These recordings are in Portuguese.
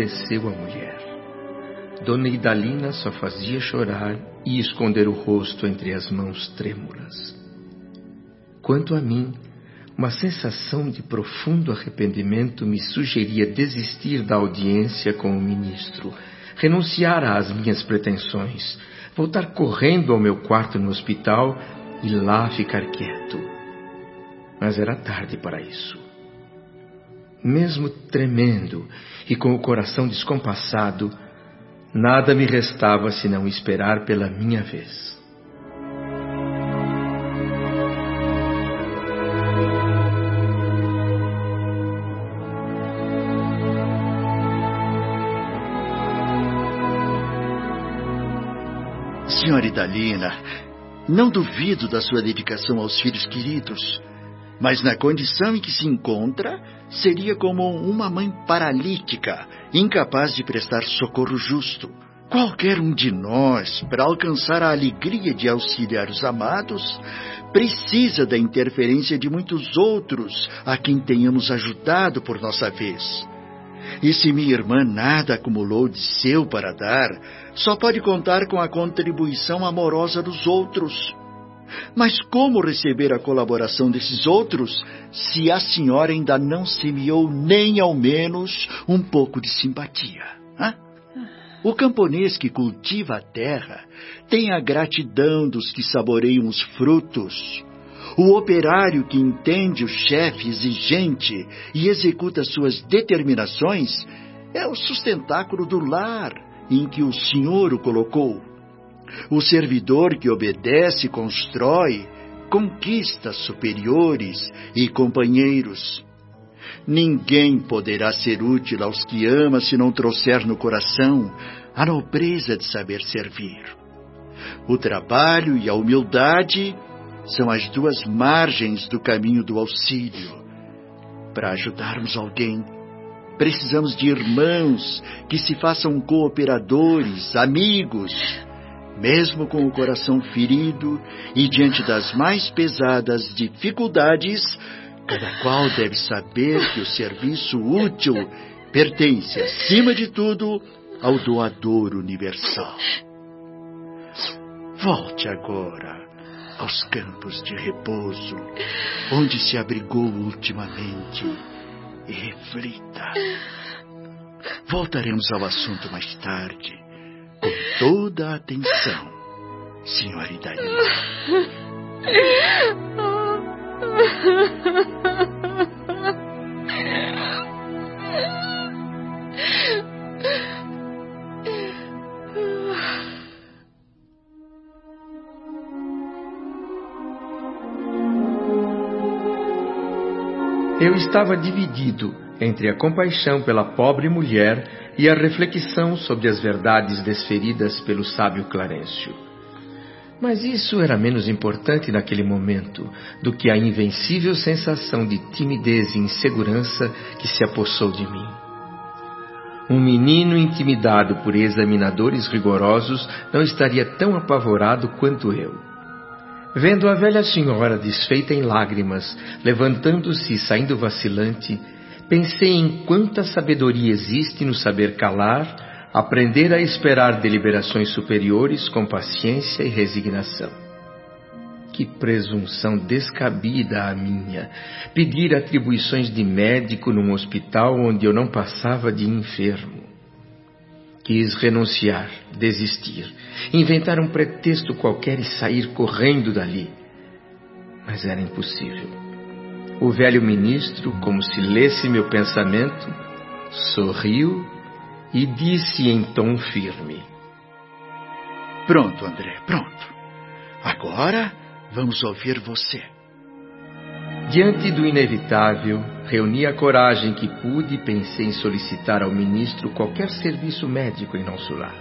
emudeceu a mulher. Dona Idalina só fazia chorar e esconder o rosto entre as mãos trêmulas. Quanto a mim, uma sensação de profundo arrependimento me sugeria desistir da audiência com o ministro, renunciar às minhas pretensões, voltar correndo ao meu quarto no hospital e lá ficar quieto. Mas era tarde para isso. Mesmo tremendo e com o coração descompassado, nada me restava senão esperar pela minha vez. Senhora Idalina, não duvido da sua dedicação aos filhos queridos, mas na condição em que se encontra, seria como uma mãe paralítica, incapaz de prestar socorro justo. Qualquer um de nós, para alcançar a alegria de auxiliar os amados, precisa da interferência de muitos outros a quem tenhamos ajudado por nossa vez. E se minha irmã nada acumulou de seu para dar, só pode contar com a contribuição amorosa dos outros. Mas como receber a colaboração desses outros se a senhora ainda não semeou nem ao menos um pouco de simpatia? Hã? O camponês que cultiva a terra tem a gratidão dos que saboreiam os frutos. O operário que entende o chefe exigente e executa suas determinações é o sustentáculo do lar em que o Senhor o colocou. O servidor que obedece constrói conquista superiores e companheiros. Ninguém poderá ser útil aos que ama se não trouxer no coração a nobreza de saber servir. O trabalho e a humildade são as duas margens do caminho do auxílio. Para ajudarmos alguém, precisamos de irmãos que se façam cooperadores, amigos. Mesmo com o coração ferido e diante das mais pesadas dificuldades, cada qual deve saber que o serviço útil pertence, acima de tudo, ao doador universal. Volte agora aos campos de repouso, onde se abrigou ultimamente, e reflita. Voltaremos ao assunto mais tarde, toda a atenção, senhorita. Eu estava dividido entre a compaixão pela pobre mulher e a reflexão sobre as verdades desferidas pelo sábio Clarencio. Mas isso era menos importante naquele momento do que a invencível sensação de timidez e insegurança que se apossou de mim. Um menino intimidado por examinadores rigorosos não estaria tão apavorado quanto eu. Vendo a velha senhora desfeita em lágrimas, levantando-se e saindo vacilante, pensei em quanta sabedoria existe no saber calar, aprender a esperar deliberações superiores com paciência e resignação. Que presunção descabida a minha, pedir atribuições de médico num hospital onde eu não passava de enfermo. Quis renunciar, desistir, inventar um pretexto qualquer e sair correndo dali. Mas era impossível. O velho ministro, como se lesse meu pensamento, sorriu e disse em tom firme: Pronto, André, pronto. Agora vamos ouvir você. Diante do inevitável, reuni a coragem que pude e pensei em solicitar ao ministro qualquer serviço médico em nosso lar.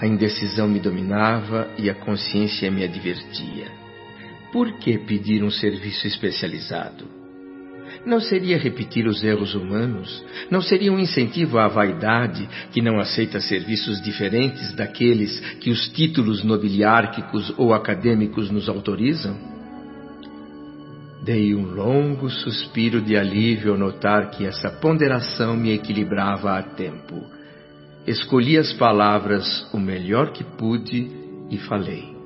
A indecisão me dominava e a consciência me advertia. Por que pedir um serviço especializado? Não seria repetir os erros humanos? Não seria um incentivo à vaidade que não aceita serviços diferentes daqueles que os títulos nobiliárquicos ou acadêmicos nos autorizam? Dei um longo suspiro de alívio ao notar que essa ponderação me equilibrava a tempo. Escolhi as palavras o melhor que pude e falei.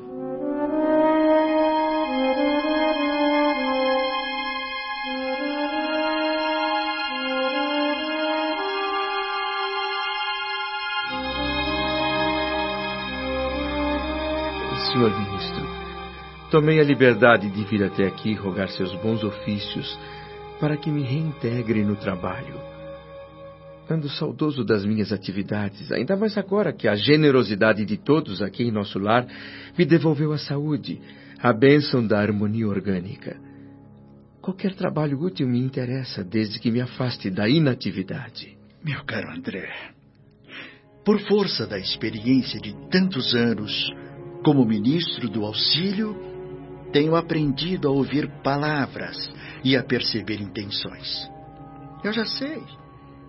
Tomei a liberdade de vir até aqui rogar seus bons ofícios para que me reintegre no trabalho. Ando saudoso das minhas atividades, ainda mais agora que a generosidade de todos aqui em nosso lar me devolveu a saúde, a bênção da harmonia orgânica. Qualquer trabalho útil me interessa, desde que me afaste da inatividade. Meu caro André, por força da experiência de tantos anos, como ministro do auxílio, tenho aprendido a ouvir palavras e a perceber intenções. Eu já sei.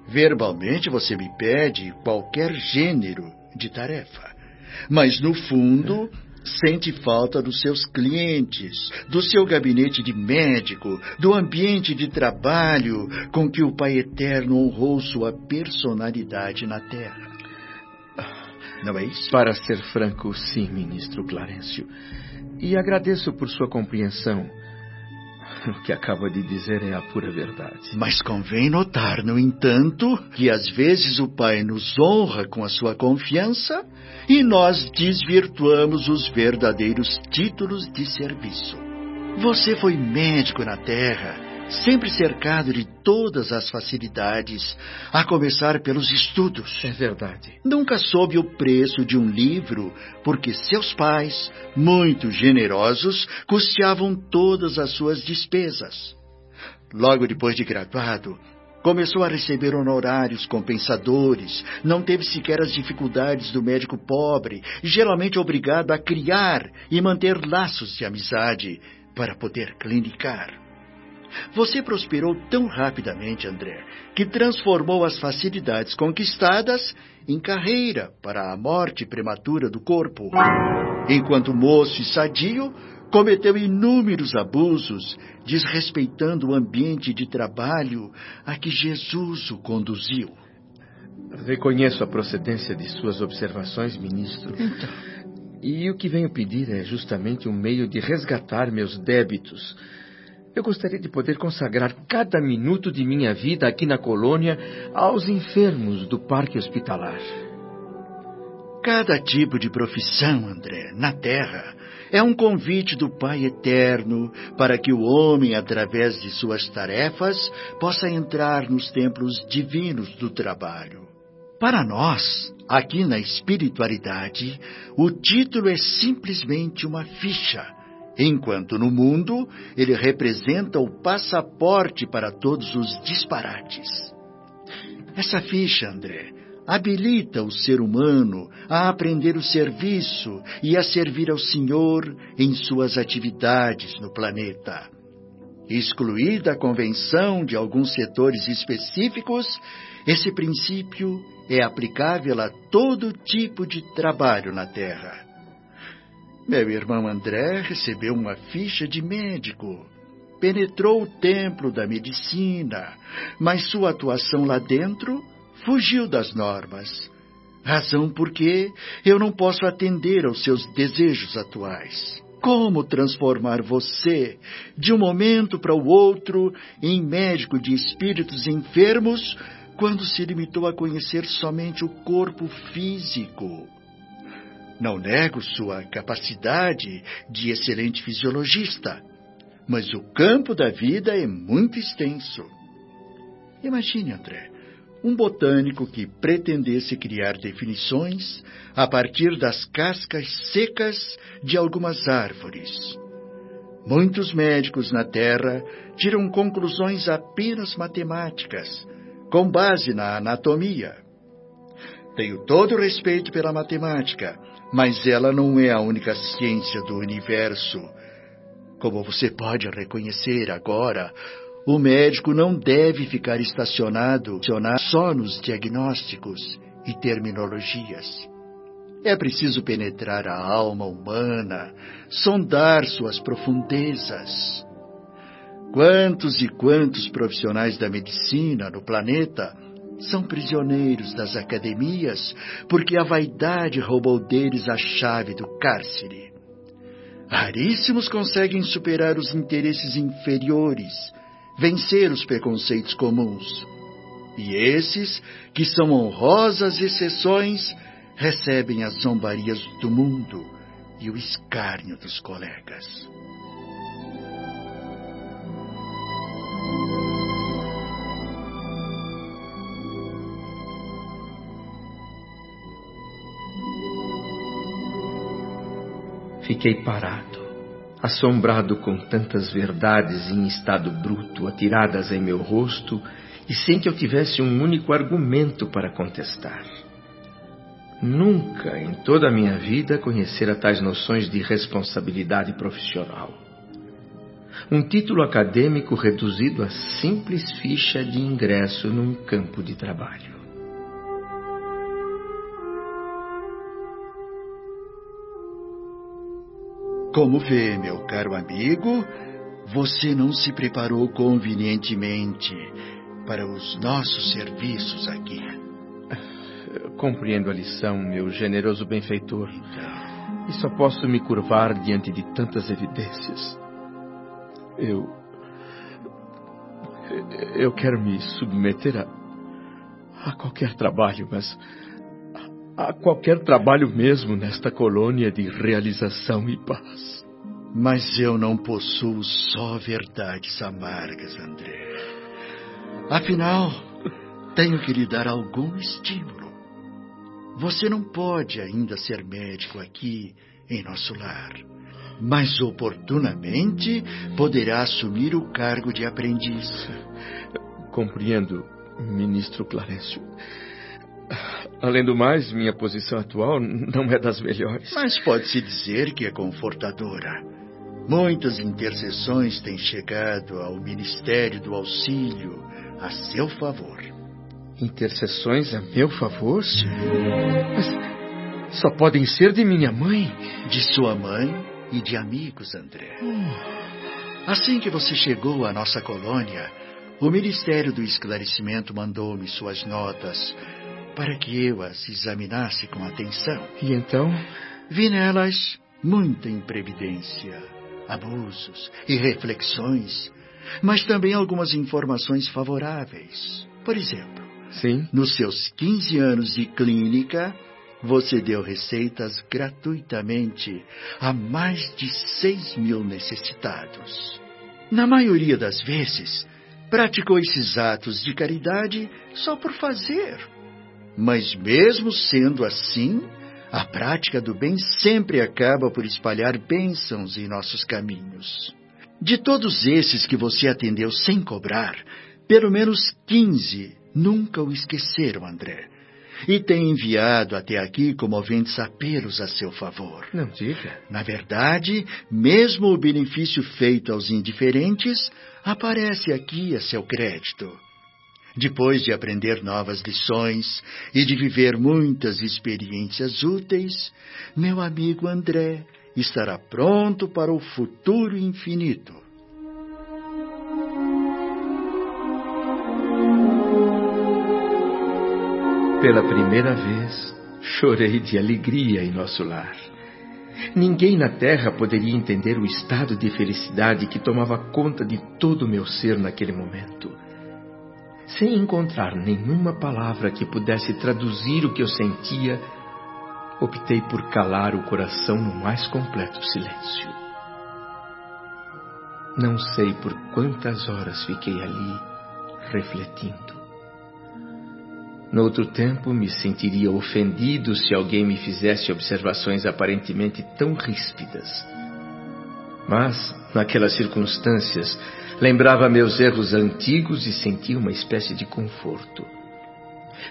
Verbalmente você me pede qualquer gênero de tarefa, mas no fundo sente falta dos seus clientes, do seu gabinete de médico, do ambiente de trabalho com que o Pai Eterno honrou sua personalidade na Terra. Não é isso? Para ser franco, sim, ministro Clarencio. E agradeço por sua compreensão. O que acaba de dizer é a pura verdade. Mas convém notar, no entanto, que às vezes o Pai nos honra com a sua confiança e nós desvirtuamos os verdadeiros títulos de serviço. Você foi médico na Terra sempre cercado de todas as facilidades, a começar pelos estudos. É verdade. Nunca soube o preço de um livro, porque seus pais, muito generosos, custeavam todas as suas despesas. Logo depois de graduado, Começou a receber honorários compensadores, não teve sequer as dificuldades do médico pobre, geralmente obrigado a criar e manter laços de amizade para poder clinicar. Você prosperou tão rapidamente, André, que transformou as facilidades conquistadas em carreira para a morte prematura do corpo. Enquanto moço e sadio, cometeu inúmeros abusos, desrespeitando o ambiente de trabalho a que Jesus o conduziu. Reconheço a procedência de suas observações, ministro. Então. E o que venho pedir é justamente um meio de resgatar meus débitos eu gostaria de poder consagrar cada minuto de minha vida aqui na colônia aos enfermos do parque hospitalar. Cada tipo de profissão, André, na Terra, é um convite do Pai Eterno para que o homem, através de suas tarefas, possa entrar nos templos divinos do trabalho. Para nós, aqui na espiritualidade, o título é simplesmente uma ficha enquanto no mundo ele representa o passaporte para todos os disparates. Essa ficha, André, habilita o ser humano a aprender o serviço e a servir ao Senhor em suas atividades no planeta. Excluída a convenção de alguns setores específicos, esse princípio é aplicável a todo tipo de trabalho na Terra. Meu irmão André recebeu uma ficha de médico. Penetrou o templo da medicina, mas sua atuação lá dentro fugiu das normas. Razão porque eu não posso atender aos seus desejos atuais. Como transformar você, de um momento para o outro, em médico de espíritos enfermos, quando se limitou a conhecer somente o corpo físico? Não nego sua capacidade de excelente fisiologista, mas o campo da vida é muito extenso. Imagine, André, um botânico que pretendesse criar definições a partir das cascas secas de algumas árvores. Muitos médicos na Terra tiram conclusões apenas matemáticas, com base na anatomia. Tenho todo o respeito pela matemática, mas ela não é a única ciência do universo. Como você pode reconhecer agora, o médico não deve ficar estacionado só nos diagnósticos e terminologias. É preciso penetrar a alma humana, sondar suas profundezas. Quantos e quantos profissionais da medicina no planeta são prisioneiros das academias porque a vaidade roubou deles a chave do cárcere. Raríssimos conseguem superar os interesses inferiores, vencer os preconceitos comuns. E esses, que são honrosas exceções, recebem as zombarias do mundo e o escárnio dos colegas. Fiquei parado, assombrado com tantas verdades em estado bruto atiradas em meu rosto e sem que eu tivesse um único argumento para contestar. Nunca em toda a minha vida conhecera tais noções de responsabilidade profissional. Um título acadêmico reduzido a simples ficha de ingresso num campo de trabalho. Como vê, meu caro amigo, você não se preparou convenientemente para os nossos serviços aqui. Compreendo a lição, meu generoso benfeitor. E só posso me curvar diante de tantas evidências. Eu. Eu quero me submeter a. a qualquer trabalho, mas a qualquer trabalho mesmo nesta colônia de realização e paz. Mas eu não possuo só verdades amargas, André. Afinal, tenho que lhe dar algum estímulo. Você não pode ainda ser médico aqui em nosso lar, mas oportunamente poderá assumir o cargo de aprendiz. Compreendo, ministro Clarencio. Além do mais, minha posição atual não é das melhores. Mas pode-se dizer que é confortadora. Muitas intercessões têm chegado ao Ministério do Auxílio a seu favor. Intercessões a meu favor? Sim. Mas só podem ser de minha mãe? De sua mãe e de amigos, André. Hum. Assim que você chegou à nossa colônia, o Ministério do Esclarecimento mandou-me suas notas para que eu as examinasse com atenção. E então? Vi nelas muita imprevidência, abusos e reflexões, mas também algumas informações favoráveis. Por exemplo, Sim. nos seus 15 anos de clínica, você deu receitas gratuitamente a mais de 6 mil necessitados. Na maioria das vezes, praticou esses atos de caridade só por fazer mas mesmo sendo assim, a prática do bem sempre acaba por espalhar bênçãos em nossos caminhos. De todos esses que você atendeu sem cobrar, pelo menos 15 nunca o esqueceram, André. E tem enviado até aqui comoventes apelos a seu favor. Não diga. Na verdade, mesmo o benefício feito aos indiferentes aparece aqui a seu crédito. Depois de aprender novas lições e de viver muitas experiências úteis, meu amigo André estará pronto para o futuro infinito. Pela primeira vez, chorei de alegria em nosso lar. Ninguém na terra poderia entender o estado de felicidade que tomava conta de todo o meu ser naquele momento sem encontrar nenhuma palavra que pudesse traduzir o que eu sentia, optei por calar o coração no mais completo silêncio. Não sei por quantas horas fiquei ali, refletindo. No outro tempo, me sentiria ofendido se alguém me fizesse observações aparentemente tão ríspidas. Mas, naquelas circunstâncias, Lembrava meus erros antigos e sentia uma espécie de conforto.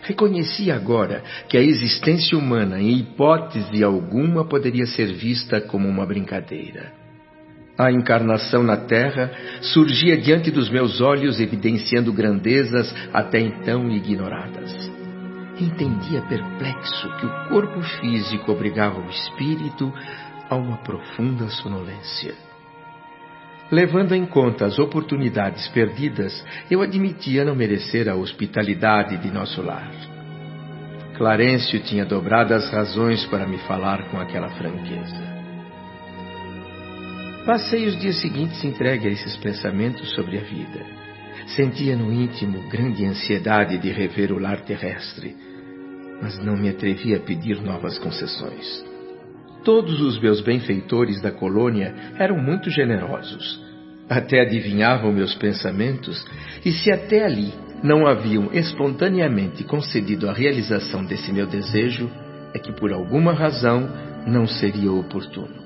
Reconhecia agora que a existência humana, em hipótese alguma, poderia ser vista como uma brincadeira. A encarnação na Terra surgia diante dos meus olhos, evidenciando grandezas até então ignoradas. Entendia perplexo que o corpo físico obrigava o espírito a uma profunda sonolência. Levando em conta as oportunidades perdidas, eu admitia não merecer a hospitalidade de nosso lar. Clarencio tinha dobrado as razões para me falar com aquela franqueza. Passei os dias seguintes entregue a esses pensamentos sobre a vida. Sentia no íntimo grande ansiedade de rever o lar terrestre, mas não me atrevia a pedir novas concessões. Todos os meus benfeitores da colônia eram muito generosos. Até adivinhavam meus pensamentos, e se até ali não haviam espontaneamente concedido a realização desse meu desejo, é que por alguma razão não seria oportuno.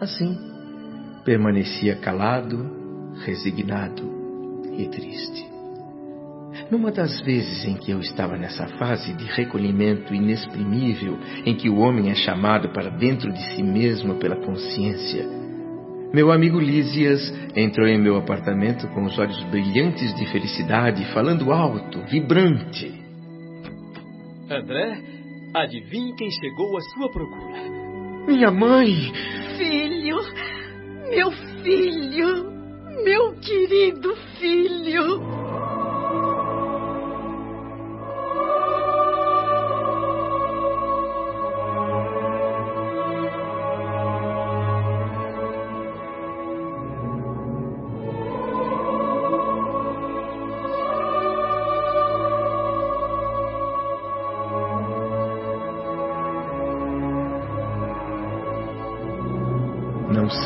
Assim, permanecia calado, resignado e triste. Numa das vezes em que eu estava nessa fase de recolhimento inexprimível, em que o homem é chamado para dentro de si mesmo pela consciência, meu amigo Lísias entrou em meu apartamento com os olhos brilhantes de felicidade, falando alto, vibrante. André, adivinhe quem chegou à sua procura? Minha mãe! Filho! Meu filho! Meu querido filho!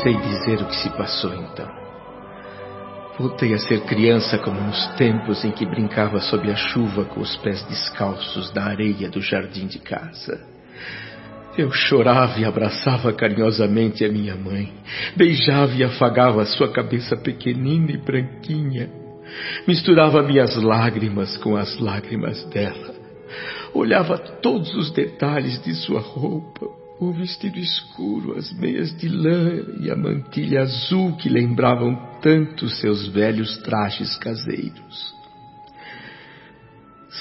Sei dizer o que se passou então. Voltei a ser criança como nos tempos em que brincava sob a chuva com os pés descalços na areia do jardim de casa. Eu chorava e abraçava carinhosamente a minha mãe, beijava e afagava sua cabeça pequenina e branquinha, misturava minhas lágrimas com as lágrimas dela, olhava todos os detalhes de sua roupa, o vestido escuro, as meias de lã e a mantilha azul que lembravam tanto seus velhos trajes caseiros.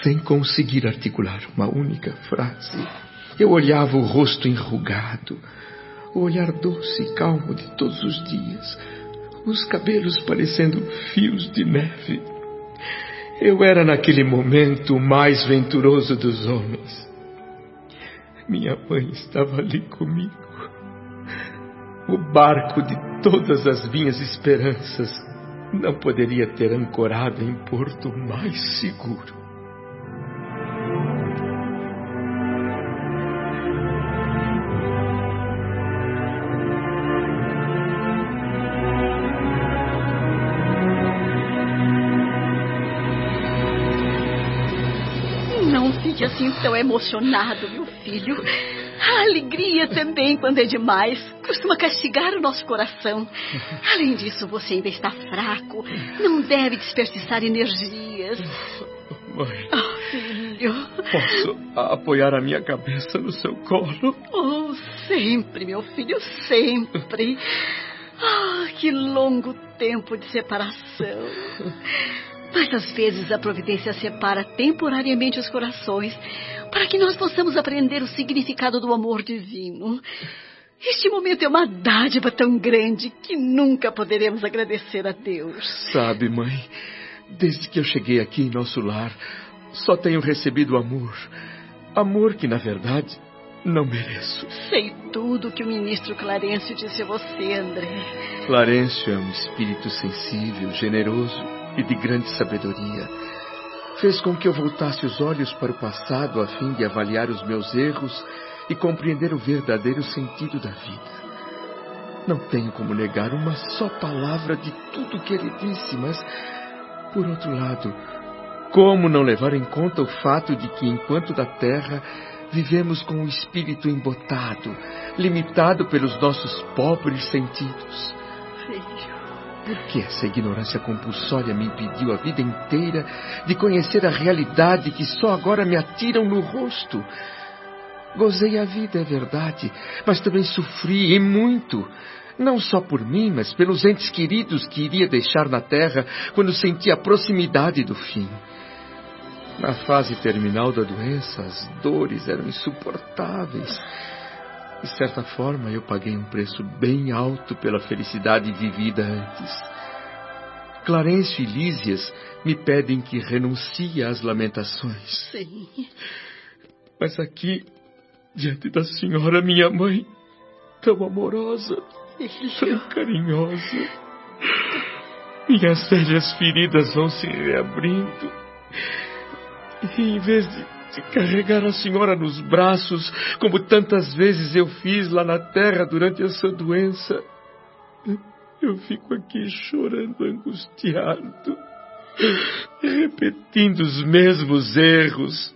Sem conseguir articular uma única frase, eu olhava o rosto enrugado, o olhar doce e calmo de todos os dias, os cabelos parecendo fios de neve. Eu era naquele momento o mais venturoso dos homens. Minha mãe estava ali comigo. O barco de todas as minhas esperanças não poderia ter ancorado em porto mais seguro. Tão emocionado, meu filho. A alegria também, quando é demais, costuma castigar o nosso coração. Além disso, você ainda está fraco. Não deve desperdiçar energias. Mãe, Oh, filho. posso apoiar a minha cabeça no seu colo? Oh, sempre, meu filho, sempre. Ah, que longo tempo de separação. Mas às vezes a providência separa temporariamente os corações para que nós possamos aprender o significado do amor divino. Este momento é uma dádiva tão grande que nunca poderemos agradecer a Deus. Sabe, mãe, desde que eu cheguei aqui em nosso lar, só tenho recebido amor. Amor que, na verdade, não mereço. Sei tudo que o ministro Clarencio disse a você, André. Clarencio é um espírito sensível, generoso e de grande sabedoria. Fez com que eu voltasse os olhos para o passado a fim de avaliar os meus erros e compreender o verdadeiro sentido da vida. Não tenho como negar uma só palavra de tudo que ele disse, mas, por outro lado, como não levar em conta o fato de que, enquanto da terra, vivemos com o espírito embotado, limitado pelos nossos pobres sentidos? Filho. Por que essa ignorância compulsória me impediu a vida inteira de conhecer a realidade que só agora me atiram no rosto? Gozei a vida, é verdade, mas também sofri e muito. Não só por mim, mas pelos entes queridos que iria deixar na terra quando senti a proximidade do fim. Na fase terminal da doença, as dores eram insuportáveis. De certa forma, eu paguei um preço bem alto pela felicidade vivida antes. Clarencio e Lísias me pedem que renuncie às lamentações. Sim. Mas aqui, diante da senhora, minha mãe, tão amorosa, tão carinhosa, minhas velhas feridas vão se reabrindo. E em vez de, de carregar a senhora nos braços, como tantas vezes eu fiz lá na terra durante a sua doença, eu fico aqui chorando angustiado, repetindo os mesmos erros,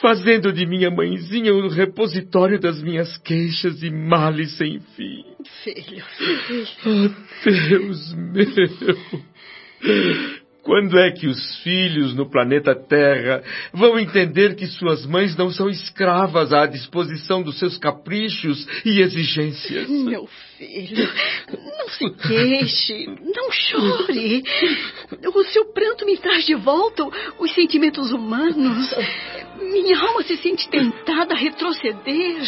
fazendo de minha mãezinha o repositório das minhas queixas e males sem fim. Filho, filho. Oh, Deus meu! Quando é que os filhos no planeta Terra vão entender que suas mães não são escravas à disposição dos seus caprichos e exigências? Meu filho, não se queixe, não chore. O seu pranto me traz de volta os sentimentos humanos. Minha alma se sente tentada a retroceder.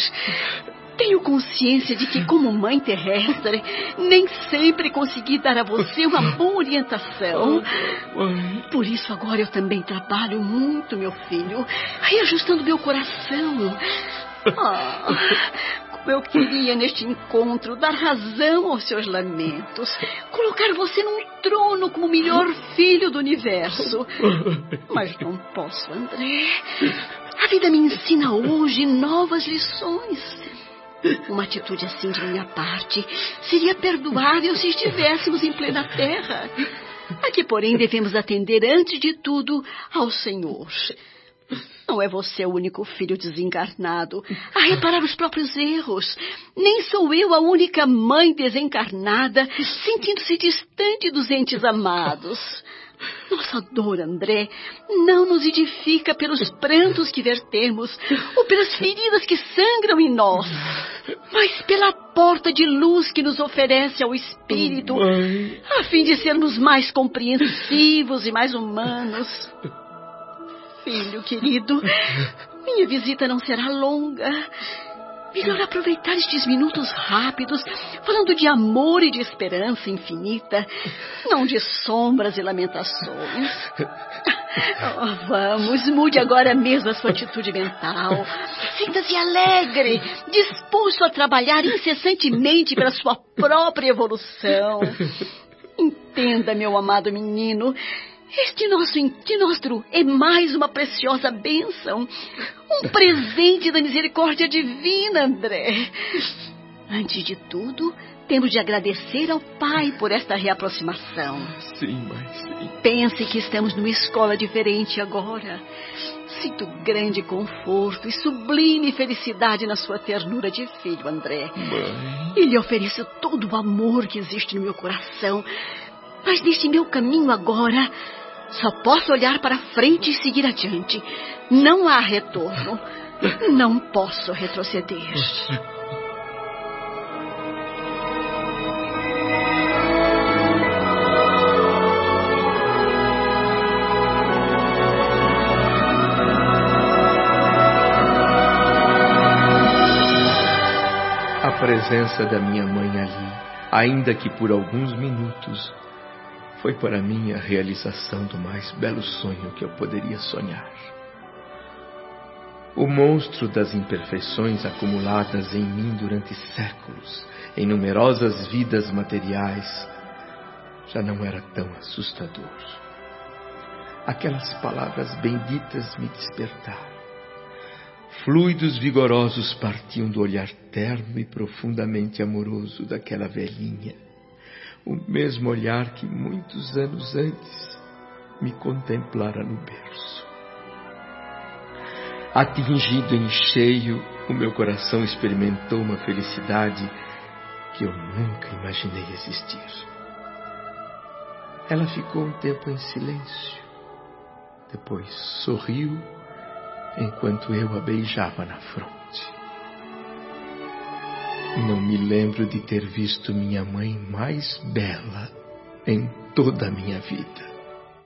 Tenho consciência de que, como mãe terrestre, nem sempre consegui dar a você uma boa orientação. Por isso, agora eu também trabalho muito, meu filho, reajustando meu coração. Ah, como eu queria neste encontro dar razão aos seus lamentos, colocar você num trono como o melhor filho do universo. Mas não posso, André. A vida me ensina hoje novas lições. Uma atitude assim de minha parte seria perdoável se estivéssemos em plena terra. Aqui, porém, devemos atender antes de tudo ao Senhor. Não é você o único filho desencarnado a reparar os próprios erros. Nem sou eu a única mãe desencarnada sentindo-se distante dos entes amados. Nossa dor, André, não nos edifica pelos prantos que vertemos ou pelas feridas que sangram em nós, mas pela porta de luz que nos oferece ao Espírito, a fim de sermos mais compreensivos e mais humanos. Filho querido, minha visita não será longa. Melhor aproveitar estes minutos rápidos, falando de amor e de esperança infinita, não de sombras e lamentações. Oh, vamos, mude agora mesmo a sua atitude mental. Sinta-se alegre, disposto a trabalhar incessantemente pela sua própria evolução. Entenda, meu amado menino, este nosso encontro é mais uma preciosa bênção. Um presente da misericórdia divina, André. Antes de tudo, temos de agradecer ao Pai por esta reaproximação. Sim, mãe, sim. Pense que estamos numa escola diferente agora. Sinto grande conforto e sublime felicidade na sua ternura de filho, André. Mãe. E lhe ofereço todo o amor que existe no meu coração. Mas neste meu caminho agora, só posso olhar para frente e seguir adiante. Não há retorno. Não posso retroceder. A presença da minha mãe ali, ainda que por alguns minutos, foi para mim a realização do mais belo sonho que eu poderia sonhar. O monstro das imperfeições acumuladas em mim durante séculos, em numerosas vidas materiais, já não era tão assustador. Aquelas palavras benditas me despertaram. Fluidos vigorosos partiam do olhar terno e profundamente amoroso daquela velhinha. O mesmo olhar que muitos anos antes me contemplara no berço. Atingido em cheio, o meu coração experimentou uma felicidade que eu nunca imaginei existir. Ela ficou um tempo em silêncio. Depois sorriu enquanto eu a beijava na fronte. Não me lembro de ter visto minha mãe mais bela em toda a minha vida.